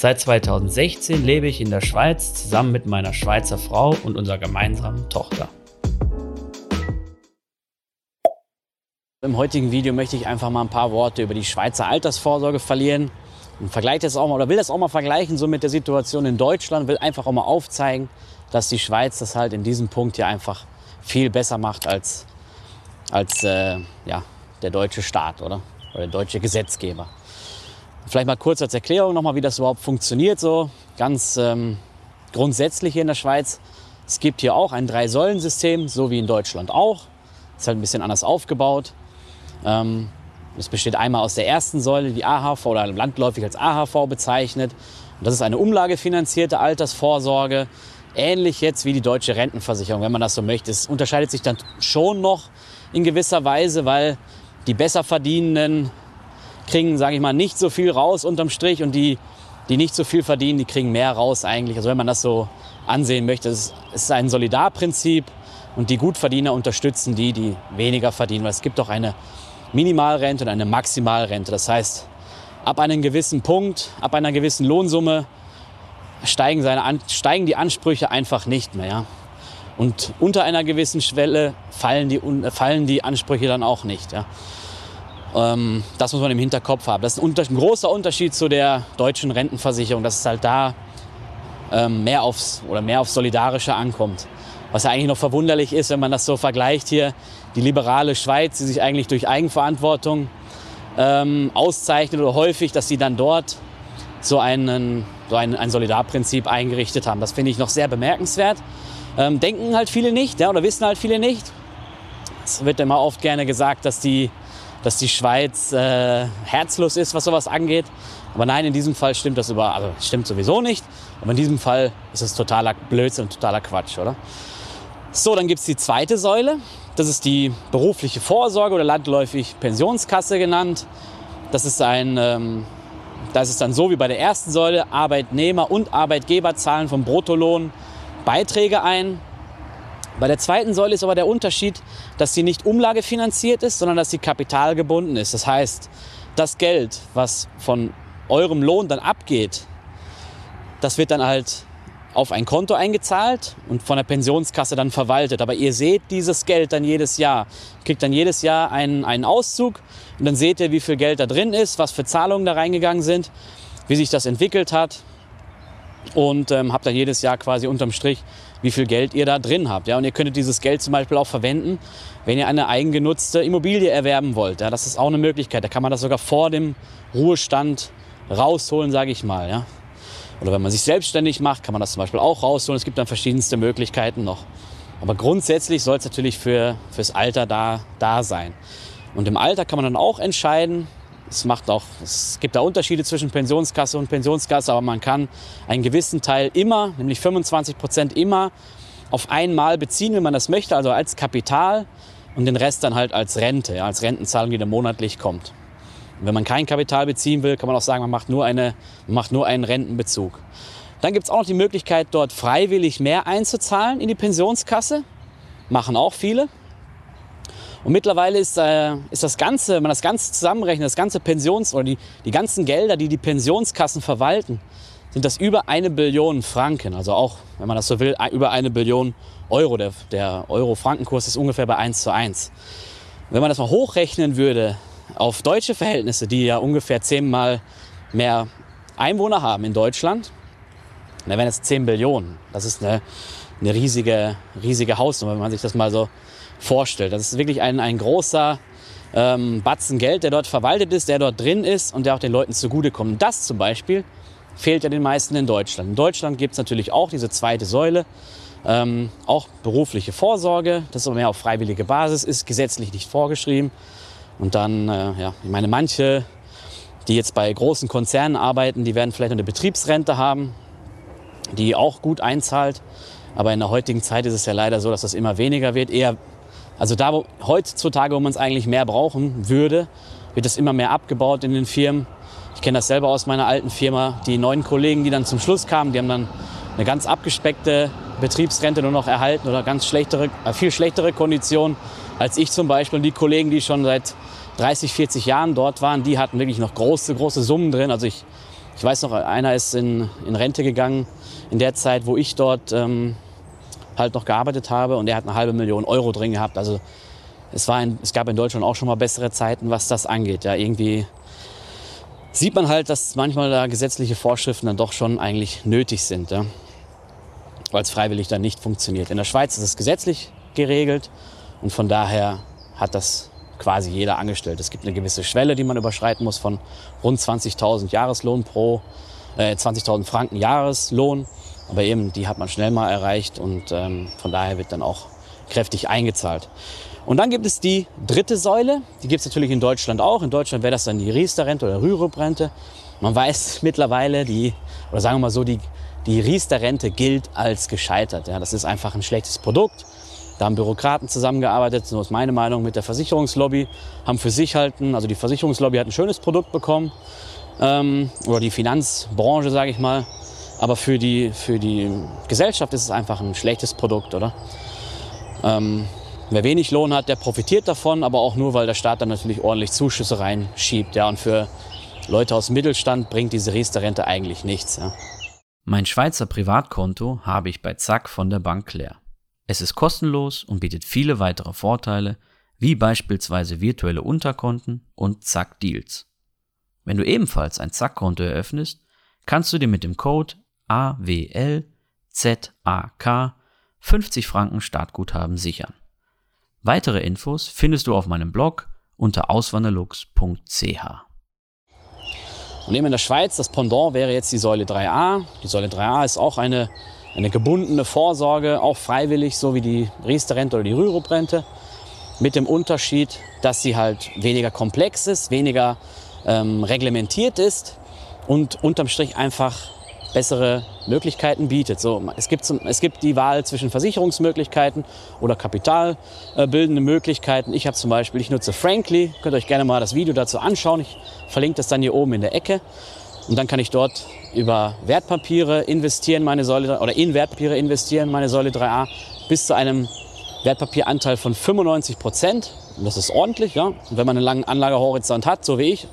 Seit 2016 lebe ich in der Schweiz zusammen mit meiner Schweizer Frau und unserer gemeinsamen Tochter. Im heutigen Video möchte ich einfach mal ein paar Worte über die Schweizer Altersvorsorge verlieren und vergleiche das auch mal oder will das auch mal vergleichen so mit der Situation in Deutschland, will einfach auch mal aufzeigen, dass die Schweiz das halt in diesem Punkt hier einfach viel besser macht als, als äh, ja, der deutsche Staat oder, oder der deutsche Gesetzgeber. Vielleicht mal kurz als Erklärung nochmal, wie das überhaupt funktioniert, so ganz ähm, grundsätzlich hier in der Schweiz. Es gibt hier auch ein Drei-Säulen-System, so wie in Deutschland auch. Ist halt ein bisschen anders aufgebaut. Ähm, es besteht einmal aus der ersten Säule, die AHV oder landläufig als AHV bezeichnet. Und das ist eine umlagefinanzierte Altersvorsorge ähnlich jetzt wie die deutsche Rentenversicherung, wenn man das so möchte. Es unterscheidet sich dann schon noch in gewisser Weise, weil die Besserverdienenden kriegen, sage ich mal, nicht so viel raus unterm Strich und die, die nicht so viel verdienen, die kriegen mehr raus eigentlich. Also wenn man das so ansehen möchte, es ist ein Solidarprinzip und die Gutverdiener unterstützen die, die weniger verdienen, weil es gibt auch eine Minimalrente und eine Maximalrente. Das heißt, ab einem gewissen Punkt, ab einer gewissen Lohnsumme steigen, seine, steigen die Ansprüche einfach nicht mehr. Ja? Und unter einer gewissen Schwelle fallen die, fallen die Ansprüche dann auch nicht. Ja? Ähm, das muss man im Hinterkopf haben. Das ist ein, ein, großer Unterschied zu der deutschen Rentenversicherung, dass es halt da ähm, mehr, aufs, oder mehr aufs Solidarische ankommt. Was ja eigentlich noch verwunderlich ist, wenn man das so vergleicht hier, die liberale Schweiz, die sich eigentlich durch Eigenverantwortung ähm, auszeichnet oder häufig, dass sie dann dort so einen so ein, ein Solidarprinzip eingerichtet haben. Das finde ich noch sehr bemerkenswert. Ähm, denken halt viele nicht ja, oder wissen halt viele nicht. Es wird immer oft gerne gesagt, dass die, dass die Schweiz äh, herzlos ist, was sowas angeht. Aber nein, in diesem Fall stimmt das über, also stimmt sowieso nicht. Aber in diesem Fall ist es totaler Blödsinn und totaler Quatsch, oder? So, dann gibt es die zweite Säule. Das ist die berufliche Vorsorge oder landläufig Pensionskasse genannt. Das ist ein ähm, da ist es dann so wie bei der ersten Säule, Arbeitnehmer und Arbeitgeber zahlen vom Bruttolohn Beiträge ein. Bei der zweiten Säule ist aber der Unterschied, dass sie nicht umlagefinanziert ist, sondern dass sie kapitalgebunden ist. Das heißt, das Geld, was von eurem Lohn dann abgeht, das wird dann halt auf ein Konto eingezahlt und von der Pensionskasse dann verwaltet. Aber ihr seht dieses Geld dann jedes Jahr. Kriegt dann jedes Jahr einen, einen Auszug und dann seht ihr, wie viel Geld da drin ist, was für Zahlungen da reingegangen sind, wie sich das entwickelt hat und ähm, habt dann jedes Jahr quasi unterm Strich, wie viel Geld ihr da drin habt. Ja? Und ihr könntet dieses Geld zum Beispiel auch verwenden, wenn ihr eine eigengenutzte Immobilie erwerben wollt. Ja? Das ist auch eine Möglichkeit. Da kann man das sogar vor dem Ruhestand rausholen, sage ich mal. Ja? Oder wenn man sich selbstständig macht, kann man das zum Beispiel auch rausholen. Es gibt dann verschiedenste Möglichkeiten noch. Aber grundsätzlich soll es natürlich für, fürs Alter da, da sein. Und im Alter kann man dann auch entscheiden, es, macht auch, es gibt da Unterschiede zwischen Pensionskasse und Pensionskasse, aber man kann einen gewissen Teil immer, nämlich 25 Prozent immer, auf einmal beziehen, wenn man das möchte, also als Kapital und den Rest dann halt als Rente, als Rentenzahlung, die dann monatlich kommt. Und wenn man kein Kapital beziehen will, kann man auch sagen, man macht nur, eine, man macht nur einen Rentenbezug. Dann gibt es auch noch die Möglichkeit, dort freiwillig mehr einzuzahlen in die Pensionskasse. Machen auch viele. Und mittlerweile ist, äh, ist das Ganze, wenn man das Ganze zusammenrechnet, das ganze Pensions- oder die, die ganzen Gelder, die die Pensionskassen verwalten, sind das über eine Billion Franken. Also auch, wenn man das so will, über eine Billion Euro. Der, der Euro-Frankenkurs ist ungefähr bei 1 zu 1. Wenn man das mal hochrechnen würde auf deutsche Verhältnisse, die ja ungefähr zehnmal mehr Einwohner haben in Deutschland, dann wären es 10 Billionen. Das ist eine, eine riesige, riesige Hausnummer, wenn man sich das mal so vorstellt. Das ist wirklich ein, ein großer ähm, Batzen Geld, der dort verwaltet ist, der dort drin ist und der auch den Leuten zugutekommt. Das zum Beispiel fehlt ja den meisten in Deutschland. In Deutschland gibt es natürlich auch diese zweite Säule, ähm, auch berufliche Vorsorge, das aber mehr auf freiwillige Basis ist, gesetzlich nicht vorgeschrieben. Und dann, äh, ja, ich meine, manche, die jetzt bei großen Konzernen arbeiten, die werden vielleicht eine Betriebsrente haben. die auch gut einzahlt. Aber in der heutigen Zeit ist es ja leider so, dass das immer weniger wird. Eher, also da wo, heutzutage, wo man es eigentlich mehr brauchen würde, wird es immer mehr abgebaut in den Firmen. Ich kenne das selber aus meiner alten Firma. Die neuen Kollegen, die dann zum Schluss kamen, die haben dann eine ganz abgespeckte Betriebsrente nur noch erhalten oder ganz schlechtere, äh, viel schlechtere Konditionen als ich zum Beispiel. Die Kollegen, die schon seit 30, 40 Jahren dort waren, die hatten wirklich noch große, große Summen drin. Also ich, ich weiß noch, einer ist in, in Rente gegangen in der Zeit, wo ich dort ähm, halt noch gearbeitet habe und der hat eine halbe Million Euro drin gehabt. Also es, war in, es gab in Deutschland auch schon mal bessere Zeiten, was das angeht. Ja, irgendwie sieht man halt, dass manchmal da gesetzliche Vorschriften dann doch schon eigentlich nötig sind, ja? weil es freiwillig dann nicht funktioniert. In der Schweiz ist es gesetzlich geregelt und von daher hat das quasi jeder angestellt. Es gibt eine gewisse Schwelle, die man überschreiten muss von rund 20.000 Jahreslohn pro, äh, 20.000 Franken Jahreslohn. Aber eben, die hat man schnell mal erreicht und ähm, von daher wird dann auch kräftig eingezahlt. Und dann gibt es die dritte Säule, die gibt es natürlich in Deutschland auch. In Deutschland wäre das dann die Riester-Rente oder Rürup-Rente. Man weiß mittlerweile, die, oder sagen wir mal so, die, die Riester-Rente gilt als gescheitert. Ja, das ist einfach ein schlechtes Produkt. Da haben Bürokraten zusammengearbeitet, so ist meine Meinung, mit der Versicherungslobby, haben für sich halten, also die Versicherungslobby hat ein schönes Produkt bekommen, ähm, oder die Finanzbranche, sage ich mal, aber für die, für die Gesellschaft ist es einfach ein schlechtes Produkt, oder? Ähm, wer wenig Lohn hat, der profitiert davon, aber auch nur, weil der Staat dann natürlich ordentlich Zuschüsse reinschiebt, ja, und für Leute aus dem Mittelstand bringt diese Riester-Rente eigentlich nichts, ja. Mein Schweizer Privatkonto habe ich bei Zack von der Bank leer. Es ist kostenlos und bietet viele weitere Vorteile, wie beispielsweise virtuelle Unterkonten und Zack Deals. Wenn du ebenfalls ein Zack-Konto eröffnest, kannst du dir mit dem Code AWLZAK 50 Franken Startguthaben sichern. Weitere Infos findest du auf meinem Blog unter auswanderlux.ch. Und eben in der Schweiz, das Pendant wäre jetzt die Säule 3a. Die Säule 3a ist auch eine eine gebundene Vorsorge, auch freiwillig, so wie die Riester-Rente oder die Rürup-Rente. Mit dem Unterschied, dass sie halt weniger komplex ist, weniger ähm, reglementiert ist und unterm Strich einfach bessere Möglichkeiten bietet. So, es, gibt zum, es gibt die Wahl zwischen Versicherungsmöglichkeiten oder kapitalbildende Möglichkeiten. Ich habe zum Beispiel, ich nutze Frankly, könnt ihr euch gerne mal das Video dazu anschauen. Ich verlinke das dann hier oben in der Ecke. Und dann kann ich dort über Wertpapiere investieren, meine Säule, oder in Wertpapiere investieren, meine Säule 3a, bis zu einem Wertpapieranteil von 95 Prozent. Und das ist ordentlich, ja. Und wenn man einen langen Anlagehorizont hat, so wie ich,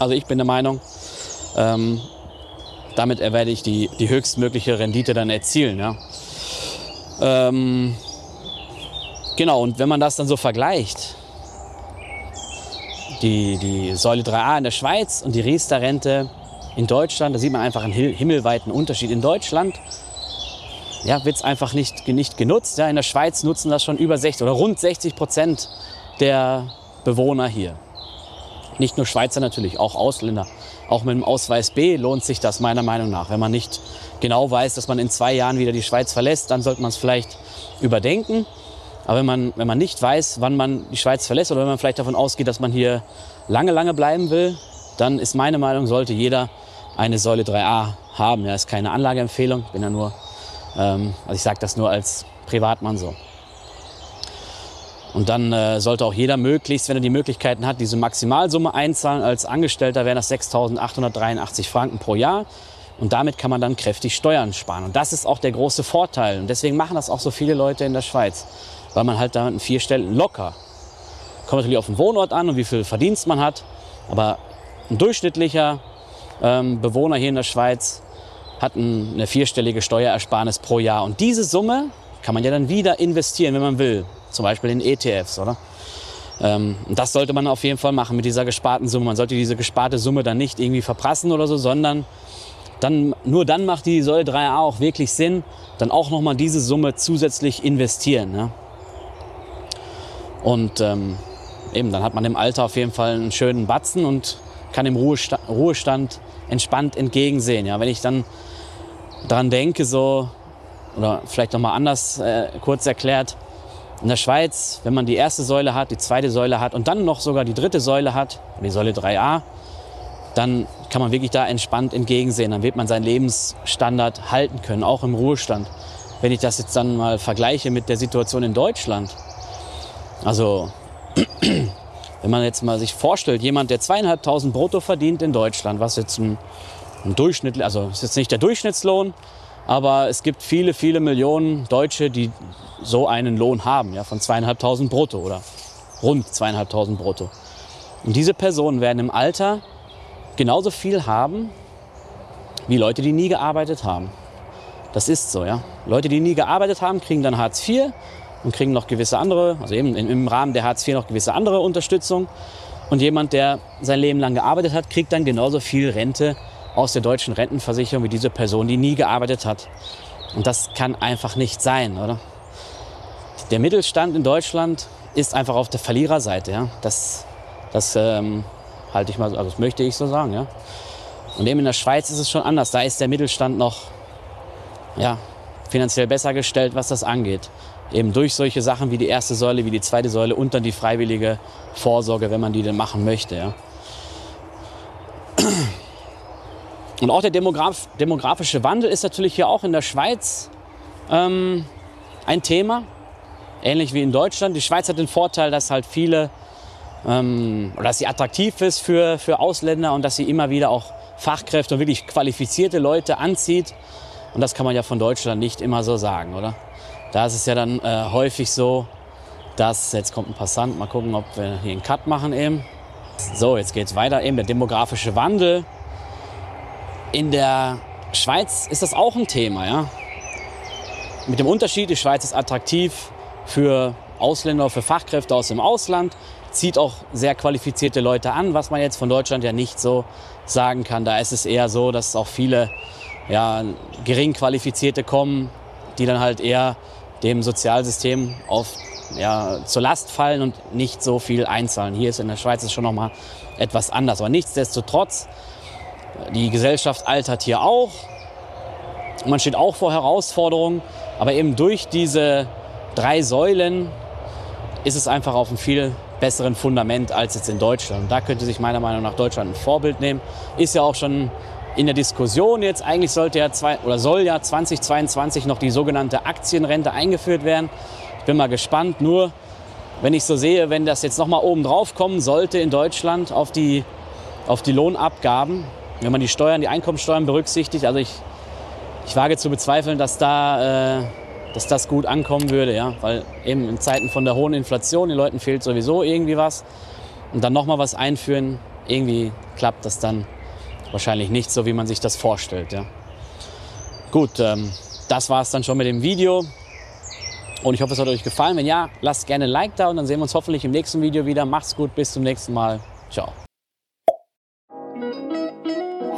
also ich bin der Meinung, ähm, damit werde ich die, die höchstmögliche Rendite dann erzielen, ja. Ähm, genau, und wenn man das dann so vergleicht, die, die Säule 3a in der Schweiz und die Riester-Rente in Deutschland, da sieht man einfach einen himmelweiten Unterschied. In Deutschland ja, wird es einfach nicht, nicht genutzt. Ja, in der Schweiz nutzen das schon über 60 oder rund 60 Prozent der Bewohner hier. Nicht nur Schweizer natürlich, auch Ausländer. Auch mit dem Ausweis B lohnt sich das meiner Meinung nach. Wenn man nicht genau weiß, dass man in zwei Jahren wieder die Schweiz verlässt, dann sollte man es vielleicht überdenken. Aber wenn man, wenn man nicht weiß, wann man die Schweiz verlässt oder wenn man vielleicht davon ausgeht, dass man hier lange, lange bleiben will, dann ist meine Meinung, sollte jeder eine Säule 3a haben. Ja, ist keine Anlageempfehlung, bin ja nur, ähm, also ich sage das nur als Privatmann so. Und dann äh, sollte auch jeder möglichst, wenn er die Möglichkeiten hat, diese Maximalsumme einzahlen. Als Angestellter wären das 6.883 Franken pro Jahr. Und damit kann man dann kräftig Steuern sparen. Und das ist auch der große Vorteil. Und deswegen machen das auch so viele Leute in der Schweiz. Weil man halt da in vier Stellen locker. Kommt natürlich auf den Wohnort an und wie viel Verdienst man hat. Aber ein durchschnittlicher ähm, Bewohner hier in der Schweiz hat eine vierstellige Steuerersparnis pro Jahr. Und diese Summe kann man ja dann wieder investieren, wenn man will. Zum Beispiel in ETFs, oder? Ähm, das sollte man auf jeden Fall machen mit dieser gesparten Summe. Man sollte diese gesparte Summe dann nicht irgendwie verprassen oder so, sondern dann, nur dann macht die Säule 3a auch wirklich Sinn, dann auch nochmal diese Summe zusätzlich investieren. Ja? Und ähm, eben, dann hat man im Alter auf jeden Fall einen schönen Batzen und kann dem Ruhestand, Ruhestand entspannt entgegensehen. Ja, wenn ich dann daran denke, so, oder vielleicht nochmal anders äh, kurz erklärt, in der Schweiz, wenn man die erste Säule hat, die zweite Säule hat und dann noch sogar die dritte Säule hat, die Säule 3a, dann kann man wirklich da entspannt entgegensehen. Dann wird man seinen Lebensstandard halten können, auch im Ruhestand. Wenn ich das jetzt dann mal vergleiche mit der Situation in Deutschland. Also, wenn man jetzt mal sich vorstellt, jemand, der zweieinhalbtausend brutto verdient in Deutschland, was jetzt ein, ein Durchschnitt, also ist jetzt nicht der Durchschnittslohn, aber es gibt viele, viele Millionen Deutsche, die so einen Lohn haben, ja, von zweieinhalbtausend brutto oder rund zweieinhalbtausend brutto. Und diese Personen werden im Alter genauso viel haben wie Leute, die nie gearbeitet haben. Das ist so, ja. Leute, die nie gearbeitet haben, kriegen dann Hartz IV und kriegen noch gewisse andere, also eben im Rahmen der Hartz IV noch gewisse andere Unterstützung. Und jemand, der sein Leben lang gearbeitet hat, kriegt dann genauso viel Rente aus der deutschen Rentenversicherung wie diese Person, die nie gearbeitet hat. Und das kann einfach nicht sein, oder? Der Mittelstand in Deutschland ist einfach auf der Verliererseite. Ja? Das, das ähm, halte ich mal, also das möchte ich so sagen. Ja? Und eben in der Schweiz ist es schon anders. Da ist der Mittelstand noch ja, finanziell besser gestellt, was das angeht. Eben durch solche Sachen wie die erste Säule, wie die zweite Säule und dann die freiwillige Vorsorge, wenn man die denn machen möchte. Ja. Und auch der Demograf demografische Wandel ist natürlich hier auch in der Schweiz ähm, ein Thema, ähnlich wie in Deutschland. Die Schweiz hat den Vorteil, dass halt viele, ähm, oder dass sie attraktiv ist für, für Ausländer und dass sie immer wieder auch Fachkräfte und wirklich qualifizierte Leute anzieht. Und das kann man ja von Deutschland nicht immer so sagen, oder? Da ist es ja dann äh, häufig so, dass, jetzt kommt ein Passant, mal gucken, ob wir hier einen Cut machen eben. So, jetzt geht es weiter, eben der demografische Wandel. In der Schweiz ist das auch ein Thema, ja. Mit dem Unterschied, die Schweiz ist attraktiv für Ausländer, für Fachkräfte aus dem Ausland, zieht auch sehr qualifizierte Leute an, was man jetzt von Deutschland ja nicht so sagen kann. Da ist es eher so, dass auch viele ja, gering qualifizierte kommen, die dann halt eher dem Sozialsystem auf, ja, zur Last fallen und nicht so viel einzahlen. Hier ist in der Schweiz ist schon noch mal etwas anders. Aber nichtsdestotrotz, die Gesellschaft altert hier auch. Man steht auch vor Herausforderungen. Aber eben durch diese drei Säulen ist es einfach auf einem viel besseren Fundament als jetzt in Deutschland. Und da könnte sich meiner Meinung nach Deutschland ein Vorbild nehmen. Ist ja auch schon in der Diskussion jetzt. Eigentlich sollte ja zwei, oder soll ja 2022 noch die sogenannte Aktienrente eingeführt werden. Ich bin mal gespannt. Nur wenn ich so sehe, wenn das jetzt noch mal oben drauf kommen sollte in Deutschland auf die, auf die Lohnabgaben, wenn man die Steuern, die Einkommensteuern berücksichtigt, also ich, ich wage zu bezweifeln, dass da äh, dass das gut ankommen würde, ja, weil eben in Zeiten von der hohen Inflation den Leuten fehlt sowieso irgendwie was und dann noch mal was einführen, irgendwie klappt das dann wahrscheinlich nicht so, wie man sich das vorstellt. Ja. Gut, ähm, das war es dann schon mit dem Video. Und ich hoffe, es hat euch gefallen. Wenn ja, lasst gerne ein Like da und dann sehen wir uns hoffentlich im nächsten Video wieder. Macht's gut, bis zum nächsten Mal. Ciao.